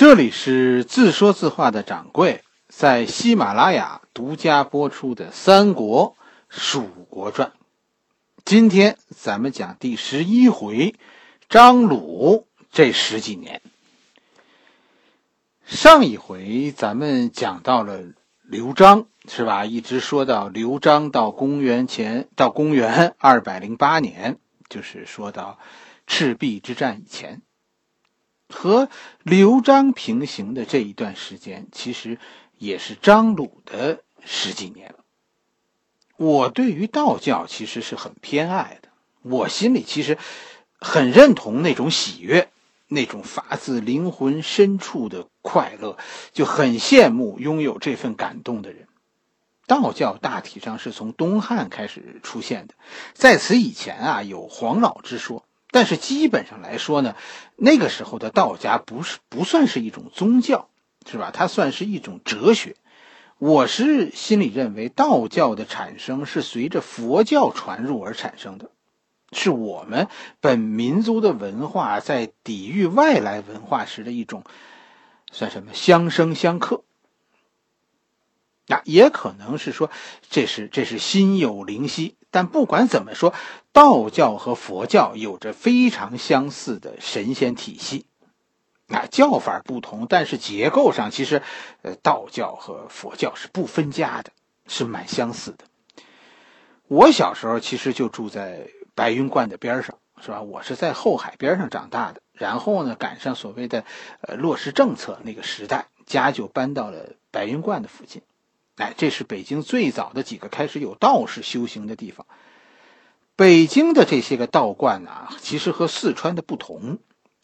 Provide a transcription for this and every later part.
这里是自说自话的掌柜在喜马拉雅独家播出的《三国蜀国传》，今天咱们讲第十一回，张鲁这十几年。上一回咱们讲到了刘璋，是吧？一直说到刘璋到公元前到公元二百零八年，就是说到赤壁之战以前。和刘璋平行的这一段时间，其实也是张鲁的十几年。我对于道教其实是很偏爱的，我心里其实很认同那种喜悦，那种发自灵魂深处的快乐，就很羡慕拥有这份感动的人。道教大体上是从东汉开始出现的，在此以前啊，有黄老之说。但是基本上来说呢，那个时候的道家不是不算是一种宗教，是吧？它算是一种哲学。我是心里认为，道教的产生是随着佛教传入而产生的，是我们本民族的文化在抵御外来文化时的一种，算什么相生相克。那也可能是说，这是这是心有灵犀。但不管怎么说，道教和佛教有着非常相似的神仙体系。啊，教法不同，但是结构上其实，呃，道教和佛教是不分家的，是蛮相似的。我小时候其实就住在白云观的边上，是吧？我是在后海边上长大的，然后呢，赶上所谓的呃落实政策那个时代，家就搬到了白云观的附近。哎，这是北京最早的几个开始有道士修行的地方。北京的这些个道观呢，其实和四川的不同。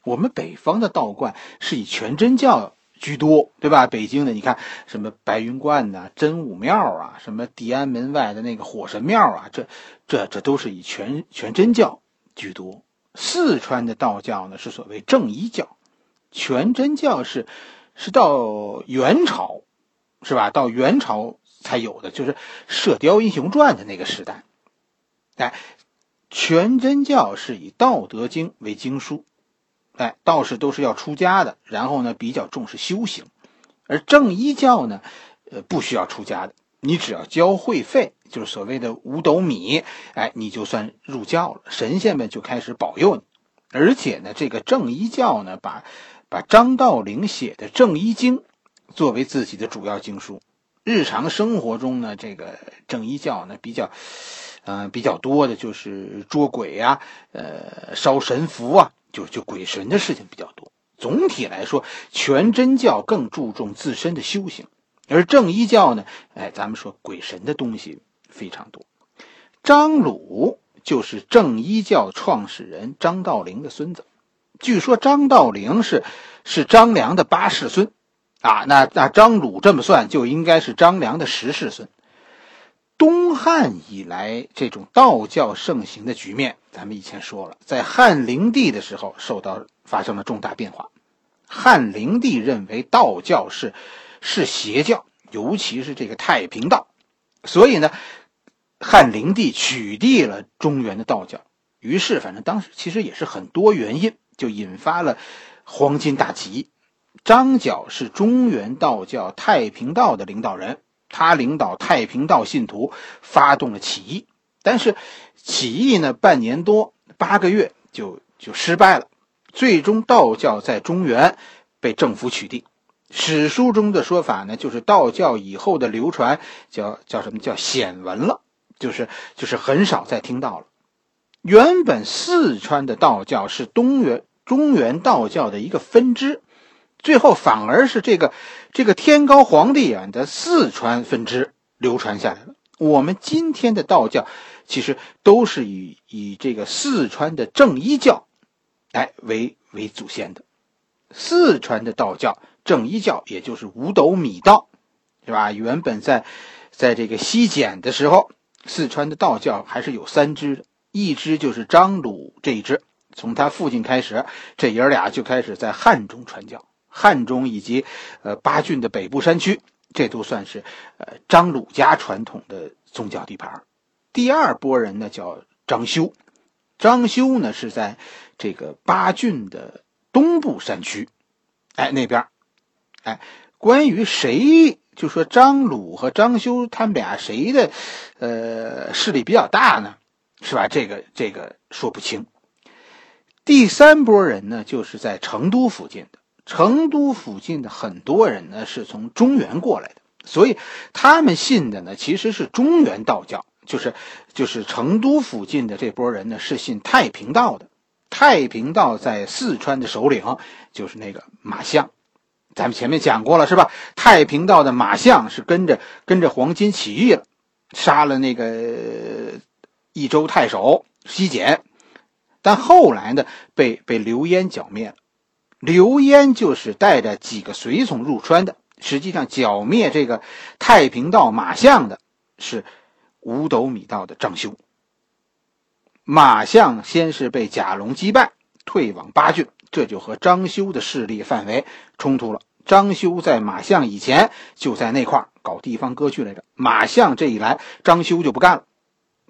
我们北方的道观是以全真教居多，对吧？北京的你看，什么白云观呐、真武庙啊，什么地安门外的那个火神庙啊，这、这、这都是以全全真教居多。四川的道教呢，是所谓正一教，全真教是是到元朝。是吧？到元朝才有的，就是《射雕英雄传》的那个时代。哎，全真教是以《道德经》为经书，哎，道士都是要出家的，然后呢比较重视修行。而正一教呢，呃，不需要出家的，你只要交会费，就是所谓的五斗米，哎，你就算入教了，神仙们就开始保佑你。而且呢，这个正一教呢，把把张道陵写的《正一经》。作为自己的主要经书，日常生活中呢，这个正一教呢比较，呃比较多的就是捉鬼呀，呃烧神符啊，就就鬼神的事情比较多。总体来说，全真教更注重自身的修行，而正一教呢，哎，咱们说鬼神的东西非常多。张鲁就是正一教创始人张道陵的孙子，据说张道陵是是张良的八世孙。啊，那那张鲁这么算，就应该是张良的十世孙。东汉以来，这种道教盛行的局面，咱们以前说了，在汉灵帝的时候受到发生了重大变化。汉灵帝认为道教是是邪教，尤其是这个太平道，所以呢，汉灵帝取缔了中原的道教。于是，反正当时其实也是很多原因，就引发了黄巾大起义。张角是中原道教太平道的领导人，他领导太平道信徒发动了起义，但是起义呢，半年多八个月就就失败了，最终道教在中原被政府取缔。史书中的说法呢，就是道教以后的流传叫叫什么叫显闻了，就是就是很少再听到了。原本四川的道教是东原中原道教的一个分支。最后反而是这个这个天高皇帝远的四川分支流传下来了。我们今天的道教其实都是以以这个四川的正一教，哎为为祖先的。四川的道教正一教，也就是五斗米道，是吧？原本在在这个西简的时候，四川的道教还是有三支的，一支就是张鲁这一支，从他父亲开始，这爷俩就开始在汉中传教。汉中以及，呃巴郡的北部山区，这都算是，呃张鲁家传统的宗教地盘。第二波人呢叫张修，张修呢是在这个巴郡的东部山区，哎那边哎，关于谁，就说张鲁和张修他们俩谁的，呃，势力比较大呢？是吧？这个这个说不清。第三波人呢，就是在成都附近的。成都附近的很多人呢，是从中原过来的，所以他们信的呢，其实是中原道教。就是就是成都附近的这波人呢，是信太平道的。太平道在四川的首领就是那个马相，咱们前面讲过了，是吧？太平道的马相是跟着跟着黄巾起义了，杀了那个益州太守西简，但后来呢，被被刘焉剿灭了。刘焉就是带着几个随从入川的，实际上剿灭这个太平道马相的是五斗米道的张修。马相先是被贾龙击败，退往巴郡，这就和张修的势力范围冲突了。张修在马相以前就在那块搞地方割据来着，马相这一来，张修就不干了。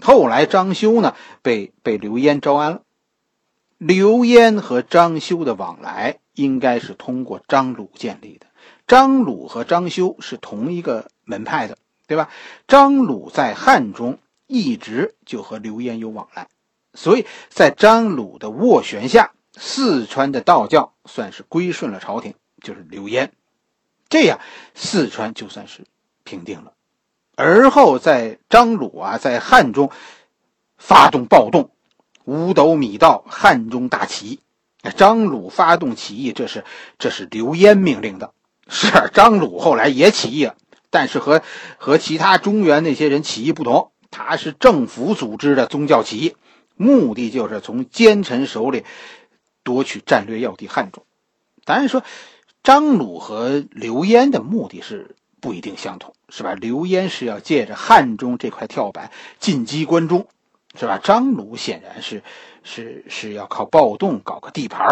后来张修呢，被被刘焉招安了。刘焉和张修的往来应该是通过张鲁建立的。张鲁和张修是同一个门派的，对吧？张鲁在汉中一直就和刘焉有往来。所以在张鲁的斡旋下，四川的道教算是归顺了朝廷，就是刘焉，这样四川就算是平定了。而后在张鲁啊，在汉中发动暴动，五斗米道汉中大起义。张鲁发动起义，这是这是刘焉命令的。是张鲁后来也起义了，但是和和其他中原那些人起义不同，他是政府组织的宗教起义。目的就是从奸臣手里夺取战略要地汉中。当然说，张鲁和刘焉的目的是不一定相同，是吧？刘焉是要借着汉中这块跳板进击关中，是吧？张鲁显然是是是要靠暴动搞个地盘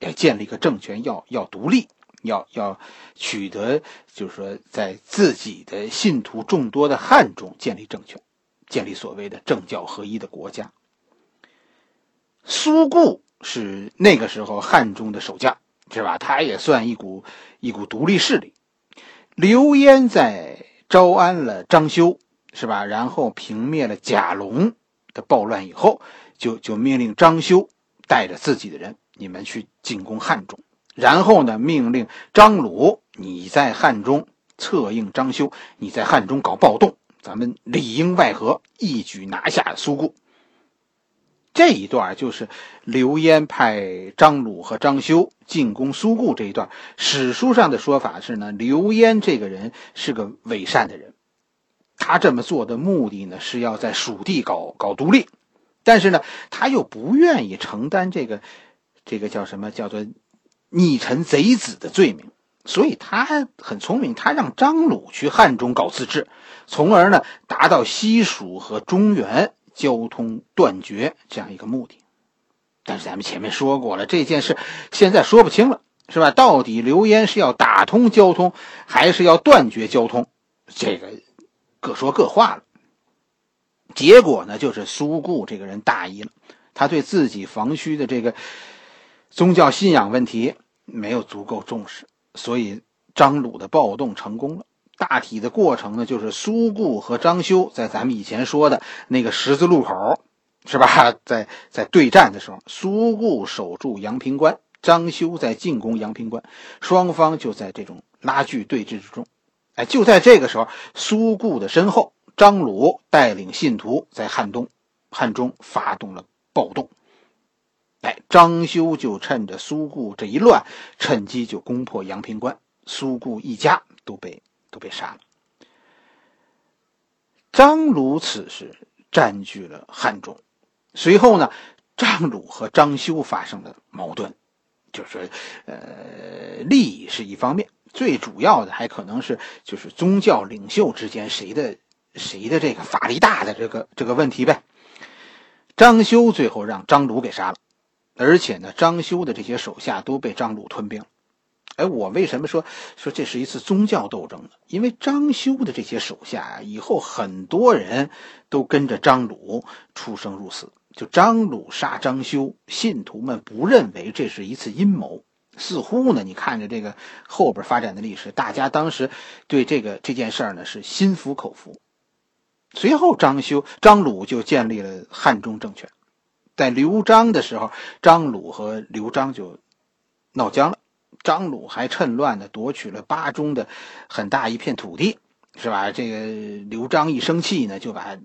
要建立一个政权，要要独立，要要取得，就是说在自己的信徒众多的汉中建立政权，建立所谓的政教合一的国家。苏固是那个时候汉中的守将，是吧？他也算一股一股独立势力。刘焉在招安了张修，是吧？然后平灭了贾龙的暴乱以后，就就命令张修带着自己的人，你们去进攻汉中。然后呢，命令张鲁你在汉中策应张修，你在汉中搞暴动，咱们里应外合，一举拿下苏固。这一段就是刘焉派张鲁和张修进攻苏固这一段。史书上的说法是呢，刘焉这个人是个伪善的人，他这么做的目的呢是要在蜀地搞搞独立，但是呢他又不愿意承担这个这个叫什么叫做逆臣贼子的罪名，所以他很聪明，他让张鲁去汉中搞自治，从而呢达到西蜀和中原。交通断绝这样一个目的，但是咱们前面说过了，这件事现在说不清了，是吧？到底刘焉是要打通交通，还是要断绝交通？这个各说各话了。结果呢，就是苏固这个人大意了，他对自己房虚的这个宗教信仰问题没有足够重视，所以张鲁的暴动成功了。大体的过程呢，就是苏固和张修在咱们以前说的那个十字路口，是吧？在在对战的时候，苏固守住阳平关，张修在进攻阳平关，双方就在这种拉锯对峙之中。哎，就在这个时候，苏固的身后，张鲁带领信徒在汉东、汉中发动了暴动。哎，张修就趁着苏固这一乱，趁机就攻破阳平关，苏固一家都被。都被杀了。张鲁此时占据了汉中，随后呢，张鲁和张修发生了矛盾，就是呃，利益是一方面，最主要的还可能是就是宗教领袖之间谁的谁的这个法力大的这个这个问题呗。张修最后让张鲁给杀了，而且呢，张修的这些手下都被张鲁吞并了。哎，我为什么说说这是一次宗教斗争呢？因为张修的这些手下啊，以后很多人都跟着张鲁出生入死。就张鲁杀张修，信徒们不认为这是一次阴谋，似乎呢，你看着这个后边发展的历史，大家当时对这个这件事儿呢是心服口服。随后，张修、张鲁就建立了汉中政权。在刘璋的时候，张鲁和刘璋就闹僵了。张鲁还趁乱的夺取了巴中的很大一片土地，是吧？这个刘璋一生气呢，就把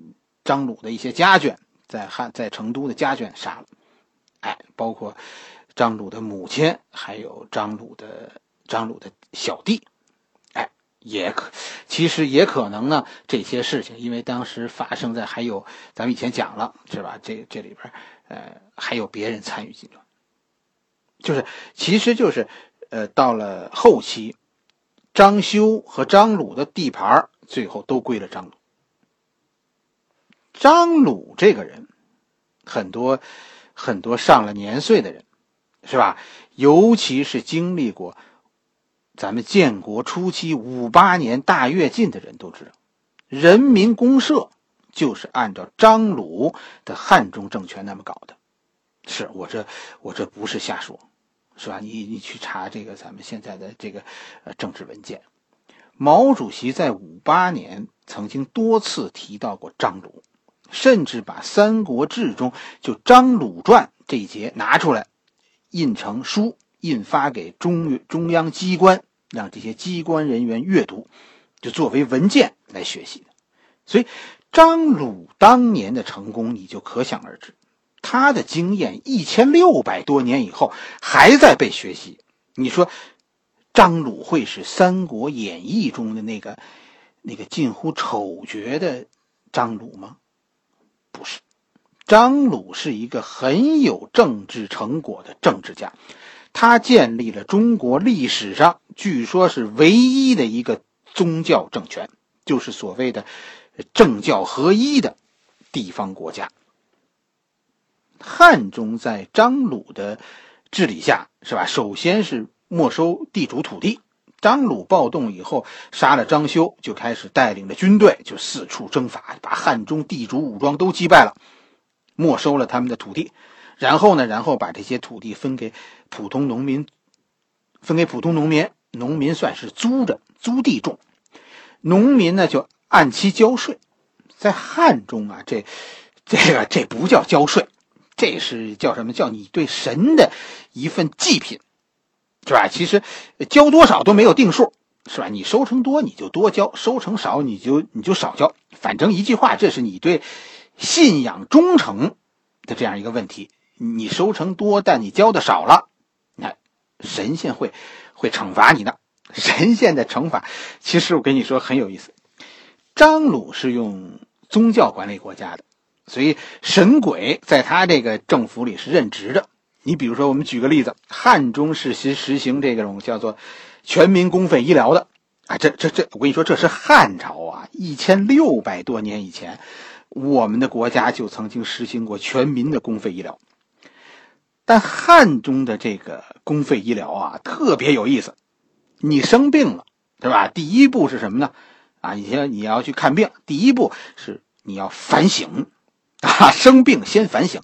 张鲁的一些家眷在汉在成都的家眷杀了。哎，包括张鲁的母亲，还有张鲁的张鲁的小弟。哎，也可其实也可能呢，这些事情因为当时发生在还有咱们以前讲了，是吧？这这里边呃还有别人参与进来，就是其实就是。呃，到了后期，张修和张鲁的地盘最后都归了张鲁。张鲁这个人，很多很多上了年岁的人，是吧？尤其是经历过咱们建国初期五八年大跃进的人都知道，人民公社就是按照张鲁的汉中政权那么搞的。是我这我这不是瞎说。是吧？你你去查这个咱们现在的这个呃政治文件，毛主席在五八年曾经多次提到过张鲁，甚至把《三国志》中就张鲁传这一节拿出来，印成书，印发给中中央机关，让这些机关人员阅读，就作为文件来学习的。所以，张鲁当年的成功，你就可想而知。他的经验一千六百多年以后还在被学习，你说张鲁会是《三国演义》中的那个那个近乎丑角的张鲁吗？不是，张鲁是一个很有政治成果的政治家，他建立了中国历史上据说是唯一的一个宗教政权，就是所谓的政教合一的地方国家。汉中在张鲁的治理下，是吧？首先是没收地主土地。张鲁暴动以后，杀了张修，就开始带领着军队就四处征伐，把汉中地主武装都击败了，没收了他们的土地。然后呢，然后把这些土地分给普通农民，分给普通农民，农民算是租着租地种，农民呢就按期交税。在汉中啊，这这个这不叫交税。这是叫什么？叫你对神的一份祭品，是吧？其实交多少都没有定数，是吧？你收成多你就多交，收成少你就你就少交。反正一句话，这是你对信仰忠诚的这样一个问题。你收成多，但你交的少了，那神仙会会惩罚你的。神仙的惩罚，其实我跟你说很有意思。张鲁是用宗教管理国家的。所以神鬼在他这个政府里是任职的。你比如说，我们举个例子，汉中是实实行这种叫做全民公费医疗的啊。这这这，我跟你说，这是汉朝啊，一千六百多年以前，我们的国家就曾经实行过全民的公费医疗。但汉中的这个公费医疗啊，特别有意思。你生病了，对吧？第一步是什么呢？啊，你先你要去看病，第一步是你要反省。啊，生病先反省，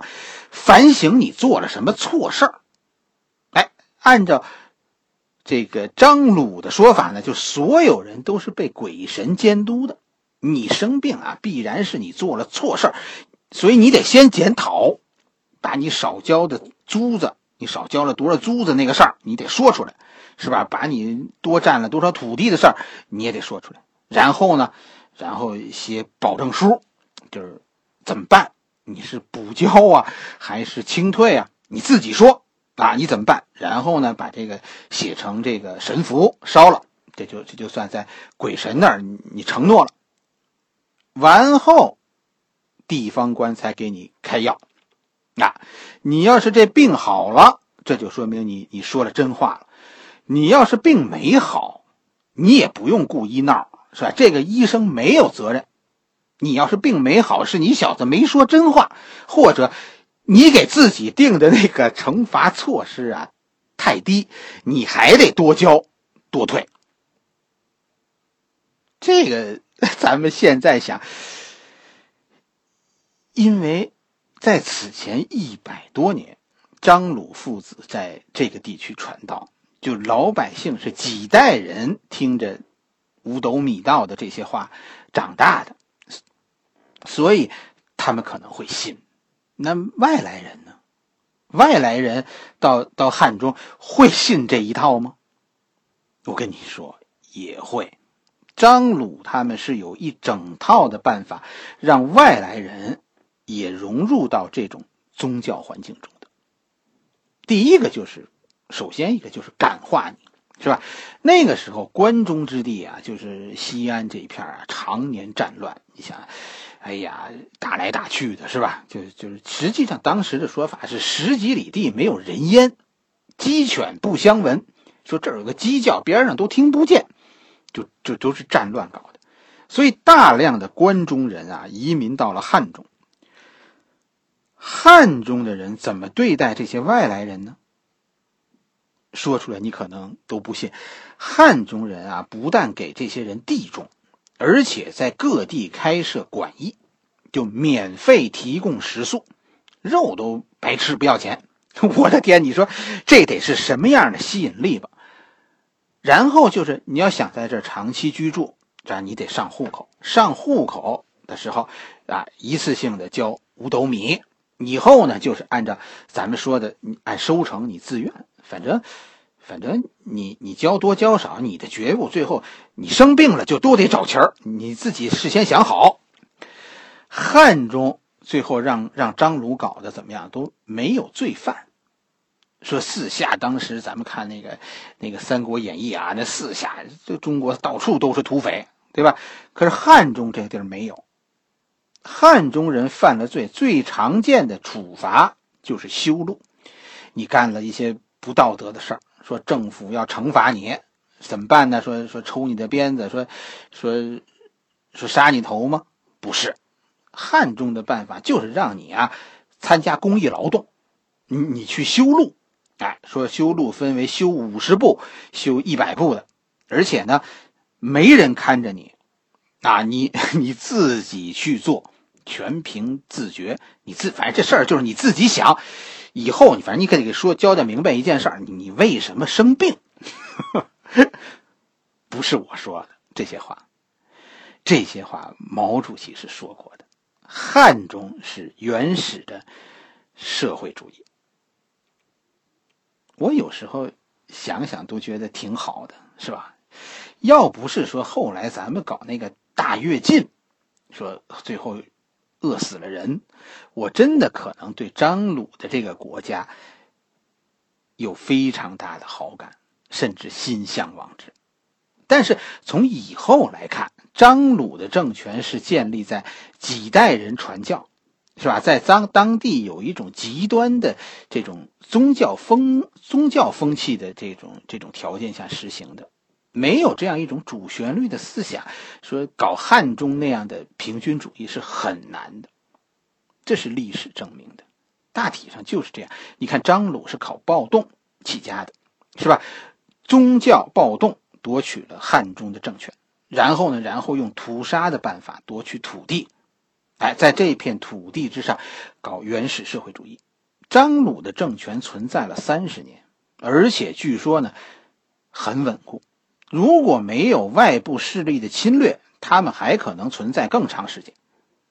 反省你做了什么错事儿。哎，按照这个张鲁的说法呢，就所有人都是被鬼神监督的。你生病啊，必然是你做了错事儿，所以你得先检讨，把你少交的租子，你少交了多少租子那个事儿，你得说出来，是吧？把你多占了多少土地的事儿，你也得说出来。然后呢，然后写保证书，就是。怎么办？你是补交啊，还是清退啊？你自己说啊，你怎么办？然后呢，把这个写成这个神符烧了，这就这就算在鬼神那儿你承诺了。完后，地方官才给你开药。那你要是这病好了，这就说明你你说了真话了。你要是病没好，你也不用故意闹，是吧？这个医生没有责任。你要是病没好，是你小子没说真话，或者你给自己定的那个惩罚措施啊太低，你还得多交多退。这个 咱们现在想，因为在此前一百多年，张鲁父子在这个地区传道，就老百姓是几代人听着五斗米道的这些话长大的，所以他们可能会信。那外来人呢？外来人到到汉中会信这一套吗？我跟你说，也会。张鲁他们是有一整套的办法，让外来人也融入到这种宗教环境中的。第一个就是，首先一个就是感化你，是吧？那个时候关中之地啊，就是西安这一片啊，常年战乱。你想，哎呀，打来打去的，是吧？就就是实际上当时的说法是十几里地没有人烟，鸡犬不相闻。说这儿有个鸡叫，边上都听不见。就就都是战乱搞的，所以大量的关中人啊移民到了汉中。汉中的人怎么对待这些外来人呢？说出来你可能都不信。汉中人啊，不但给这些人地种，而且在各地开设馆驿，就免费提供食宿，肉都白吃不要钱。我的天，你说这得是什么样的吸引力吧？然后就是你要想在这长期居住，这你得上户口。上户口的时候啊，一次性的交五斗米。以后呢，就是按照咱们说的，你按收成你自愿。反正，反正你你交多交少，你的觉悟。最后你生病了就都得找钱儿，你自己事先想好。汉中最后让让张鲁搞得怎么样？都没有罪犯。说四下当时咱们看那个那个《三国演义》啊，那四下这中国到处都是土匪，对吧？可是汉中这地儿没有。汉中人犯了罪，最常见的处罚就是修路。你干了一些不道德的事儿，说政府要惩罚你，怎么办呢？说说抽你的鞭子，说说说杀你头吗？不是，汉中的办法就是让你啊参加公益劳动，你你去修路。哎，说修路分为修五十步、修一百步的，而且呢，没人看着你，啊，你 你自己去做，全凭自觉。你自反正这事儿就是你自己想，以后你反正你可得给说交代明白一件事儿，你为什么生病？不是我说的这些话，这些话毛主席是说过的。汉中是原始的社会主义。我有时候想想都觉得挺好的，是吧？要不是说后来咱们搞那个大跃进，说最后饿死了人，我真的可能对张鲁的这个国家有非常大的好感，甚至心向往之。但是从以后来看，张鲁的政权是建立在几代人传教。是吧？在当当地有一种极端的这种宗教风宗教风气的这种这种条件下实行的，没有这样一种主旋律的思想，说搞汉中那样的平均主义是很难的，这是历史证明的，大体上就是这样。你看张鲁是靠暴动起家的，是吧？宗教暴动夺取了汉中的政权，然后呢，然后用屠杀的办法夺取土地。哎，在这片土地之上搞原始社会主义，张鲁的政权存在了三十年，而且据说呢很稳固。如果没有外部势力的侵略，他们还可能存在更长时间。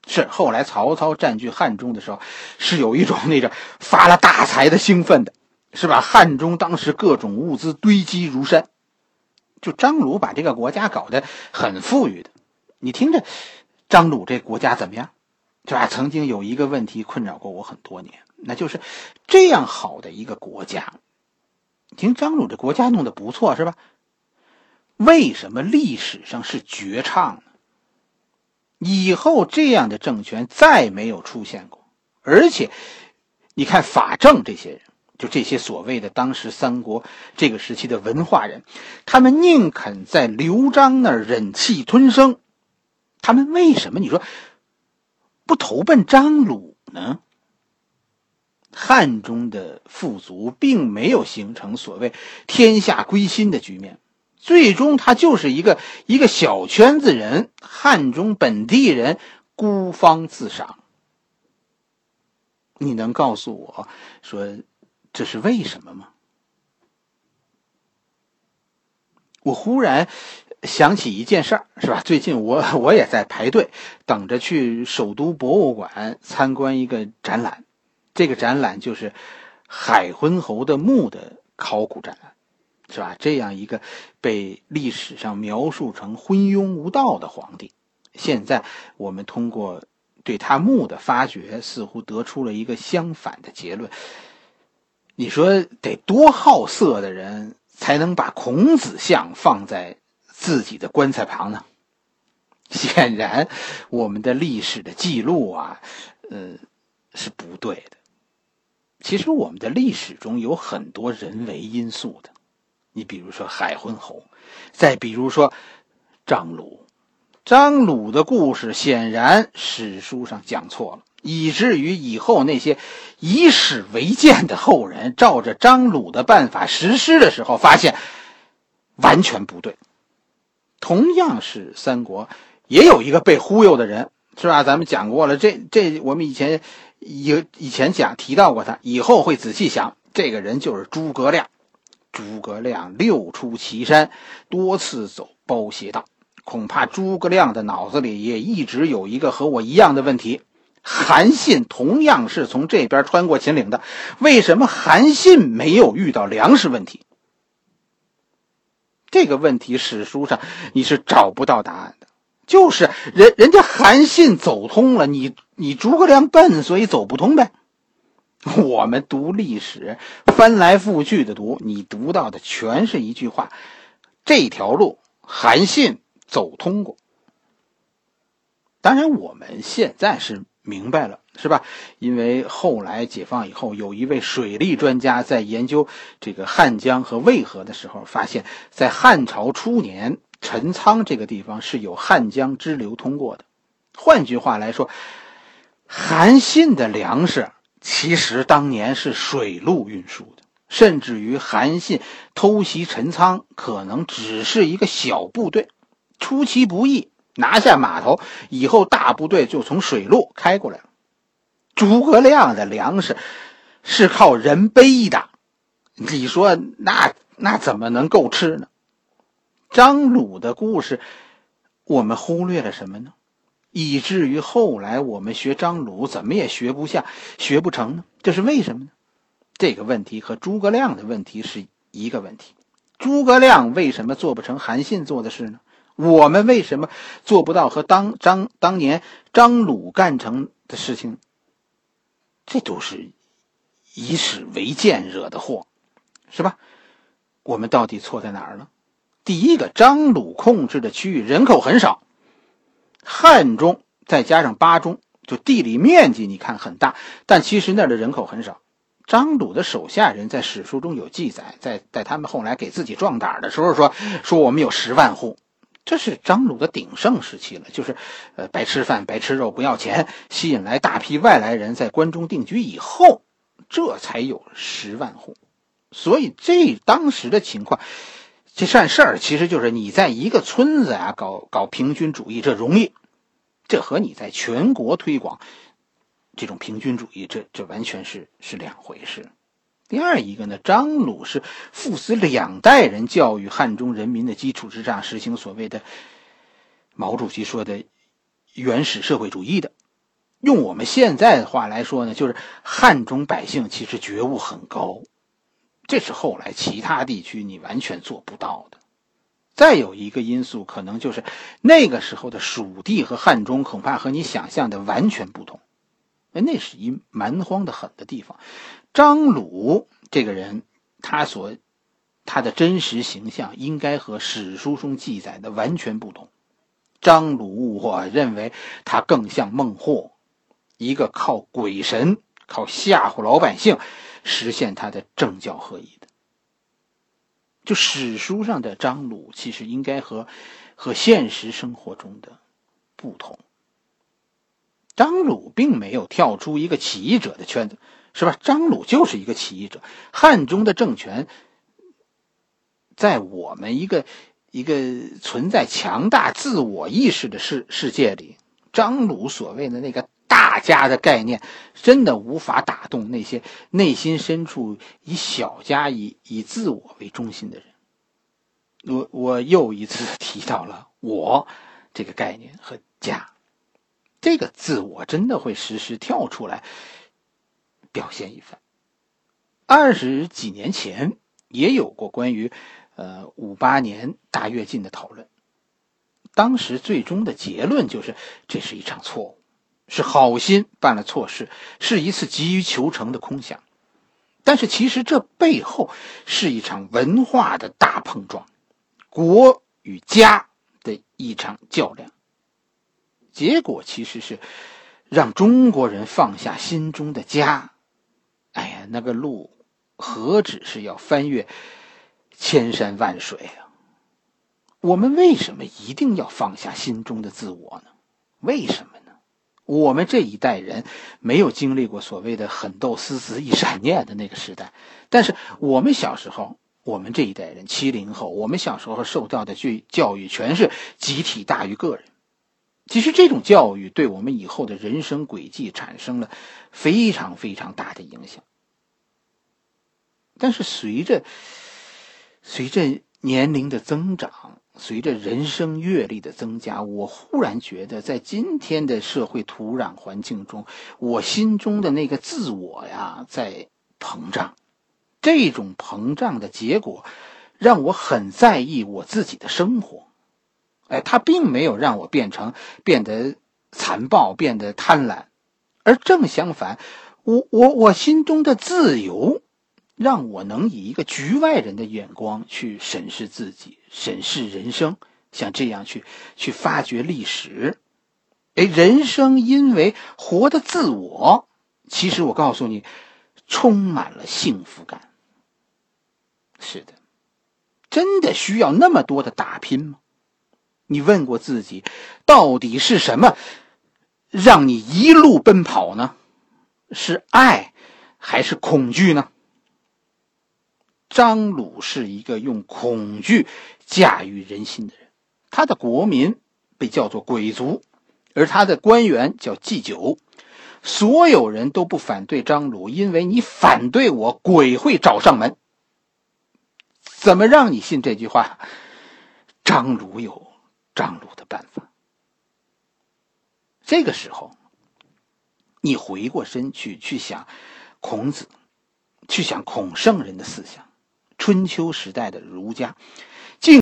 是后来曹操占据汉中的时候，是有一种那个发了大财的兴奋的，是吧？汉中当时各种物资堆积如山，就张鲁把这个国家搞得很富裕的。你听着，张鲁这国家怎么样？对吧？曾经有一个问题困扰过我很多年，那就是这样好的一个国家，听张鲁这国家弄得不错，是吧？为什么历史上是绝唱呢？以后这样的政权再没有出现过，而且你看法正这些人，就这些所谓的当时三国这个时期的文化人，他们宁肯在刘璋那儿忍气吞声，他们为什么？你说？不投奔张鲁呢？汉中的富足并没有形成所谓天下归心的局面，最终他就是一个一个小圈子人，汉中本地人孤芳自赏。你能告诉我说这是为什么吗？我忽然想起一件事儿，是吧？最近我我也在排队等着去首都博物馆参观一个展览，这个展览就是海昏侯的墓的考古展览，是吧？这样一个被历史上描述成昏庸无道的皇帝，现在我们通过对他墓的发掘，似乎得出了一个相反的结论。你说得多好色的人？才能把孔子像放在自己的棺材旁呢？显然，我们的历史的记录啊，呃，是不对的。其实，我们的历史中有很多人为因素的。你比如说海昏侯，再比如说张鲁。张鲁的故事，显然史书上讲错了。以至于以后那些以史为鉴的后人，照着张鲁的办法实施的时候，发现完全不对。同样是三国，也有一个被忽悠的人，是吧？咱们讲过了，这这我们以前以以前讲提到过他，以后会仔细想。这个人就是诸葛亮。诸葛亮六出祁山，多次走包斜道，恐怕诸葛亮的脑子里也一直有一个和我一样的问题。韩信同样是从这边穿过秦岭的，为什么韩信没有遇到粮食问题？这个问题史书上你是找不到答案的。就是人人家韩信走通了，你你诸葛亮笨，所以走不通呗。我们读历史，翻来覆去的读，你读到的全是一句话：这条路韩信走通过。当然，我们现在是。明白了，是吧？因为后来解放以后，有一位水利专家在研究这个汉江和渭河的时候，发现，在汉朝初年，陈仓这个地方是有汉江支流通过的。换句话来说，韩信的粮食其实当年是水路运输的，甚至于韩信偷袭陈仓，可能只是一个小部队，出其不意。拿下码头以后，大部队就从水路开过来了。诸葛亮的粮食是靠人背的，你说那那怎么能够吃呢？张鲁的故事，我们忽略了什么呢？以至于后来我们学张鲁怎么也学不下、学不成呢？这是为什么呢？这个问题和诸葛亮的问题是一个问题。诸葛亮为什么做不成韩信做的事呢？我们为什么做不到和当张当年张鲁干成的事情？这都是以史为鉴惹的祸，是吧？我们到底错在哪儿了？第一个，张鲁控制的区域人口很少，汉中再加上巴中，就地理面积你看很大，但其实那儿的人口很少。张鲁的手下人在史书中有记载，在在他们后来给自己壮胆的时候说说我们有十万户。这是张鲁的鼎盛时期了，就是，呃，白吃饭、白吃肉、不要钱，吸引来大批外来人在关中定居以后，这才有十万户。所以这当时的情况，这善事儿其实就是你在一个村子啊搞搞平均主义，这容易，这和你在全国推广这种平均主义，这这完全是是两回事。第二一个呢，张鲁是父死两代人教育汉中人民的基础之上，实行所谓的毛主席说的原始社会主义的。用我们现在的话来说呢，就是汉中百姓其实觉悟很高，这是后来其他地区你完全做不到的。再有一个因素，可能就是那个时候的蜀地和汉中恐怕和你想象的完全不同，那是一蛮荒的很的地方。张鲁这个人，他所他的真实形象应该和史书中记载的完全不同。张鲁，我认为他更像孟获，一个靠鬼神、靠吓唬老百姓实现他的政教合一的。就史书上的张鲁，其实应该和和现实生活中的不同。张鲁并没有跳出一个起义者的圈子。是吧？张鲁就是一个起义者。汉中的政权，在我们一个一个存在强大自我意识的世世界里，张鲁所谓的那个大家的概念，真的无法打动那些内心深处以小家以以自我为中心的人。我我又一次 提到了“我”这个概念和“家”这个自，我真的会时时跳出来表现一番。二十几年前也有过关于呃五八年大跃进的讨论，当时最终的结论就是这是一场错误，是好心办了错事，是一次急于求成的空想。但是其实这背后是一场文化的大碰撞。国与家的一场较量，结果其实是让中国人放下心中的家。那个路何止是要翻越千山万水啊！我们为什么一定要放下心中的自我呢？为什么呢？我们这一代人没有经历过所谓的“狠斗思子一闪念”的那个时代，但是我们小时候。我们这一代人，七零后，我们小时候受到的教教育全是集体大于个人。其实这种教育对我们以后的人生轨迹产生了非常非常大的影响。但是随着随着年龄的增长，随着人生阅历的增加，我忽然觉得，在今天的社会土壤环境中，我心中的那个自我呀，在膨胀。这种膨胀的结果，让我很在意我自己的生活。哎，他并没有让我变成变得残暴、变得贪婪，而正相反，我我我心中的自由，让我能以一个局外人的眼光去审视自己、审视人生，像这样去去发掘历史。哎，人生因为活的自我，其实我告诉你，充满了幸福感。是的，真的需要那么多的打拼吗？你问过自己，到底是什么让你一路奔跑呢？是爱还是恐惧呢？张鲁是一个用恐惧驾驭人心的人，他的国民被叫做鬼族，而他的官员叫祭酒。所有人都不反对张鲁，因为你反对我，鬼会找上门。怎么让你信这句话？张鲁有张鲁的办法。这个时候，你回过身去去想孔子，去想孔圣人的思想，春秋时代的儒家，